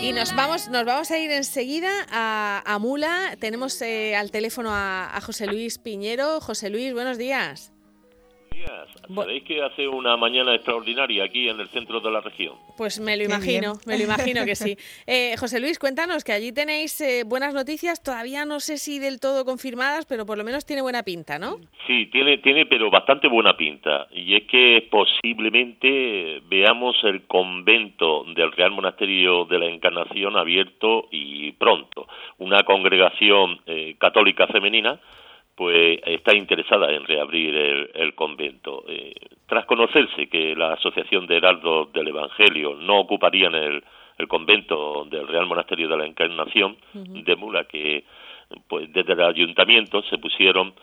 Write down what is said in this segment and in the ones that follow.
Y nos vamos, nos vamos a ir enseguida a, Mula. Tenemos eh, al teléfono a José Luis Piñero. José Luis, buenos días. Sabéis que hace una mañana extraordinaria aquí en el centro de la región. Pues me lo imagino, me lo imagino que sí. Eh, José Luis, cuéntanos que allí tenéis eh, buenas noticias, todavía no sé si del todo confirmadas, pero por lo menos tiene buena pinta, ¿no? Sí, tiene, tiene, pero bastante buena pinta. Y es que posiblemente veamos el convento del Real Monasterio de la Encarnación abierto y pronto. Una congregación eh, católica femenina pues está interesada en reabrir el, convento. Eh, tras conocerse que la Asociación de Heraldos del Evangelio no ocuparían el, el convento del Real Monasterio de la Encarnación de Mula, que pues desde el ayuntamiento se pusieron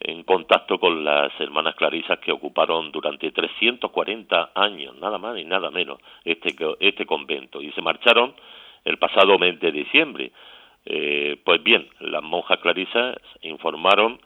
en contacto con las hermanas clarisas que ocuparon durante 340 años, nada más y nada menos, este, este convento, y se marcharon el pasado mes de diciembre. Eh, pues bien, las monjas clarisas informaron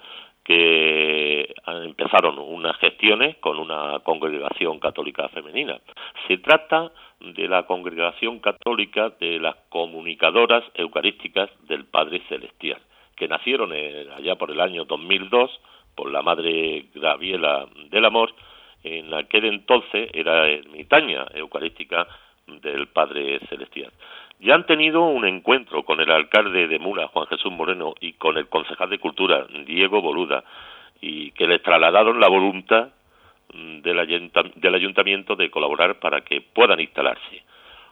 que empezaron unas gestiones con una congregación católica femenina. Se trata de la congregación católica de las comunicadoras eucarísticas del Padre Celestial, que nacieron allá por el año 2002 por la Madre Gabriela del Amor, en aquel entonces era ermitaña eucarística del Padre Celestial. Ya han tenido un encuentro con el alcalde de Mula, Juan Jesús Moreno, y con el concejal de Cultura, Diego Boluda, y que les trasladaron la voluntad del, ayuntamiento de colaborar para que puedan instalarse.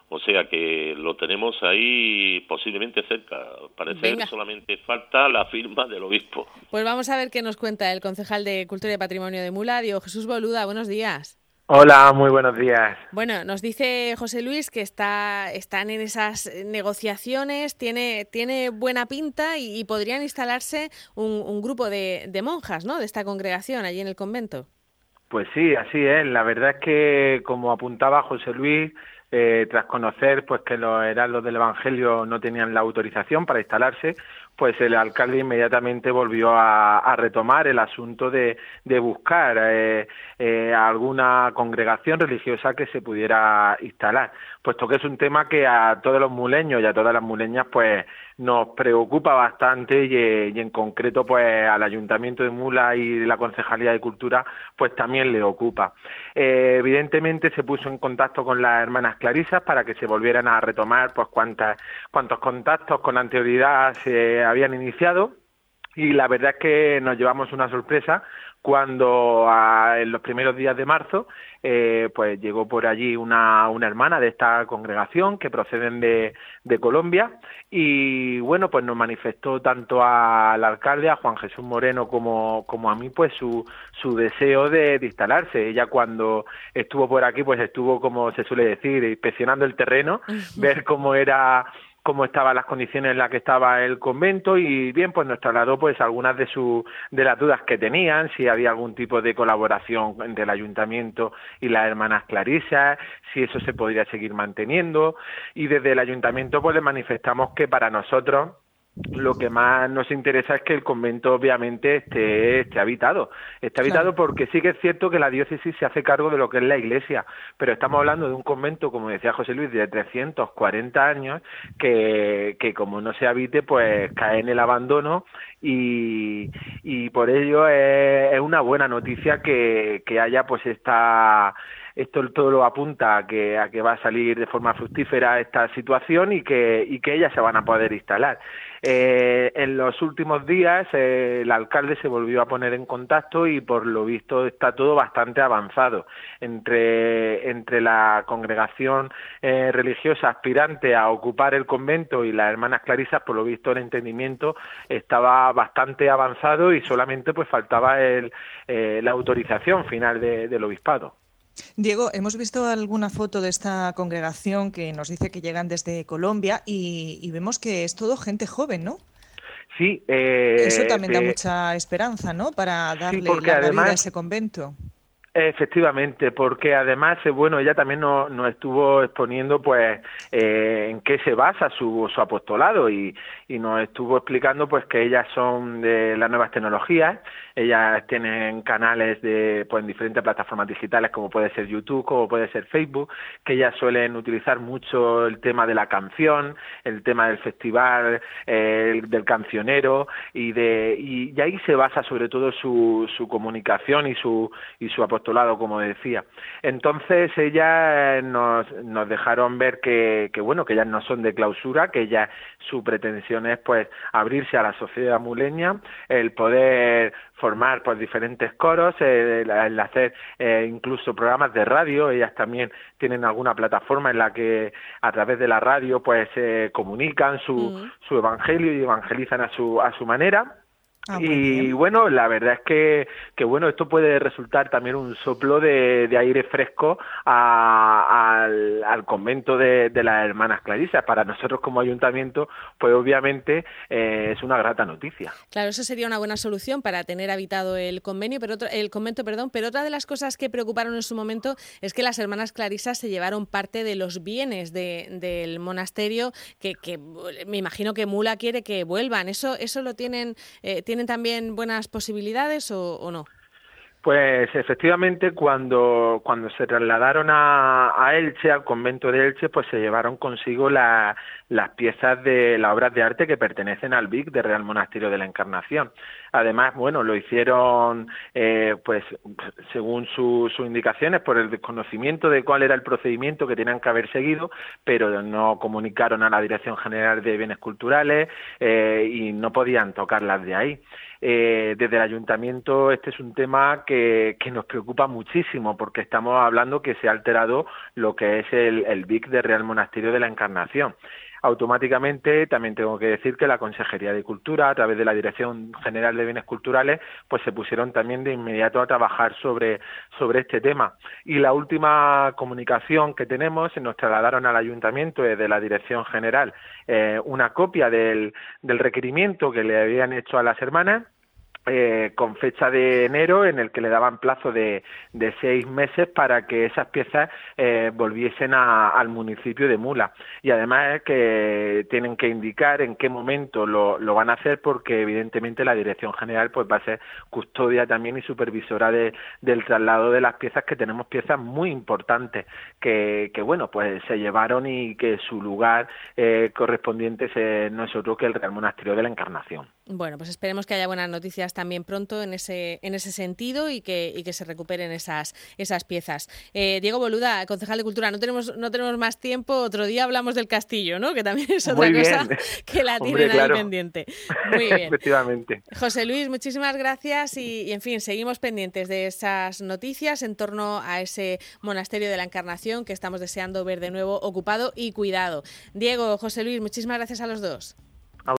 O sea que lo tenemos ahí posiblemente cerca. Parece que solamente falta la firma del obispo. Pues vamos a ver qué nos cuenta el concejal de Cultura y Patrimonio de Mula, Diego Jesús Boluda. Buenos días. Hola, muy buenos días. Bueno, nos dice José Luis que está, están en esas negociaciones, tiene, tiene buena pinta y, podrían instalarse un, grupo de, de, monjas, ¿no? De esta congregación allí en el convento. Pues sí, así es. La verdad es que, como apuntaba José Luis, eh, tras conocer pues que los heraldos del Evangelio no tenían la autorización para instalarse, pues el alcalde inmediatamente volvió a, retomar el asunto de, de buscar eh, eh, alguna congregación religiosa que se pudiera instalar, puesto que es un tema que a todos los muleños y a todas las muleñas pues nos preocupa bastante y, en concreto pues al Ayuntamiento de Mula y la Concejalía de Cultura pues también le ocupa. Eh, evidentemente se puso en contacto con las hermanas Clarisas para que se volvieran a retomar pues cuántas, cuántos contactos con anterioridad se habían iniciado y la verdad es que nos llevamos una sorpresa cuando en los primeros días de marzo eh, pues llegó por allí una, una hermana de esta congregación que proceden de, de Colombia y bueno pues nos manifestó tanto al alcalde a Juan Jesús Moreno como, como a mí pues su, su deseo de, de, instalarse. Ella cuando estuvo por aquí pues estuvo como se suele decir inspeccionando el terreno ver cómo era cómo estaban las condiciones en las que estaba el convento y bien pues nos trasladó pues algunas de su de las dudas que tenían si había algún tipo de colaboración entre el ayuntamiento y las hermanas Clarisas si eso se podría seguir manteniendo. Y desde el ayuntamiento pues le manifestamos que para nosotros lo que más nos interesa es que el convento obviamente esté, esté habitado. Esté habitado porque sí que es cierto que la diócesis se hace cargo de lo que es la iglesia, pero estamos hablando de un convento, como decía José Luis, de 340 años, que, que como no se habite, pues cae en el abandono y, y por ello es, es una buena noticia que, que haya pues esta esto todo lo apunta a que, a que va a salir de forma fructífera esta situación y que, y que ellas se van a poder instalar. Eh, en los últimos días eh, el alcalde se volvió a poner en contacto y por lo visto está todo bastante avanzado entre, entre la congregación eh, religiosa aspirante a ocupar el convento y las hermanas clarisas, por lo visto el entendimiento estaba bastante avanzado y solamente pues faltaba el, la autorización final del obispado. Diego, hemos visto alguna foto de esta congregación que nos dice que llegan desde Colombia y, vemos que es todo gente joven, ¿no? Sí. Eh, Eso también da mucha esperanza, ¿no? Para darle la vida a ese convento. Efectivamente, porque además, eh, bueno, ella también nos, estuvo exponiendo, pues, eh, en qué se basa su, su apostolado y, y, nos estuvo explicando, pues, que ellas son de las nuevas tecnologías, ellas tienen canales de, pues, en diferentes plataformas digitales, como puede ser YouTube, como puede ser Facebook, que ellas suelen utilizar mucho el tema de la canción, el tema del festival, del cancionero y de y, y, ahí se basa sobre todo su, su comunicación y su y su apostolado lado, como decía. Entonces ellas nos, nos dejaron ver que, que, bueno, que ellas no son de clausura, que ya su pretensión es pues abrirse a la sociedad muleña, el poder formar pues diferentes coros, el, hacer eh, incluso programas de radio, ellas también tienen alguna plataforma en la que a través de la radio pues eh, comunican su, mm. su evangelio y evangelizan a su, a su manera Ah, y bueno, la verdad es que, que, bueno, esto puede resultar también un soplo de, aire fresco al, al, convento de, de, las hermanas Clarisas. Para nosotros como ayuntamiento, pues obviamente eh, es una grata noticia. Claro, eso sería una buena solución para tener habitado el convenio, pero el convento, perdón. Pero otra de las cosas que preocuparon en su momento es que las hermanas Clarisas se llevaron parte de los bienes de, del monasterio, que, que, me imagino que Mula quiere que vuelvan. Eso, eso lo tienen, eh, ¿Tienen también buenas posibilidades o, no? Pues efectivamente, cuando, cuando se trasladaron a, Elche, al convento de Elche, pues se llevaron consigo las piezas de las obras de arte que pertenecen al BIC de Real Monasterio de la Encarnación. Además, bueno, lo hicieron, eh, pues, según sus indicaciones, por el desconocimiento de cuál era el procedimiento que tenían que haber seguido, pero no comunicaron a la Dirección General de Bienes Culturales eh, y no podían tocarlas de ahí. Eh, desde el ayuntamiento este es un tema que, que, nos preocupa muchísimo porque estamos hablando que se ha alterado lo que es el, el BIC de Real Monasterio de la Encarnación automáticamente también tengo que decir que la Consejería de Cultura, a través de la Dirección General de Bienes Culturales, pues se pusieron también de inmediato a trabajar sobre, sobre este tema. Y la última comunicación que tenemos, nos trasladaron al Ayuntamiento de la Dirección General eh, una copia del, del requerimiento que le habían hecho a las hermanas eh, con fecha de enero en el que le daban plazo de, de seis meses para que esas piezas eh, volviesen al municipio de Mula y además es que tienen que indicar en qué momento lo, lo, van a hacer porque evidentemente la dirección general pues va a ser custodia también y supervisora de, del traslado de las piezas que tenemos piezas muy importantes que, que bueno pues se llevaron y que su lugar eh, correspondiente no es otro que el Real Monasterio de la Encarnación. Bueno, pues esperemos que haya buenas noticias también pronto en ese, en ese sentido y que, y que se recuperen esas, esas piezas. Eh, Diego Boluda, concejal de Cultura, no tenemos, no tenemos más tiempo, otro día hablamos del castillo, ¿no? que también es otra cosa que la tienen ahí pendiente. Muy bien. Efectivamente. José Luis, muchísimas gracias y, y, en fin, seguimos pendientes de esas noticias en torno a ese monasterio de la Encarnación que estamos deseando ver de nuevo ocupado y cuidado. Diego, José Luis, muchísimas gracias a los dos.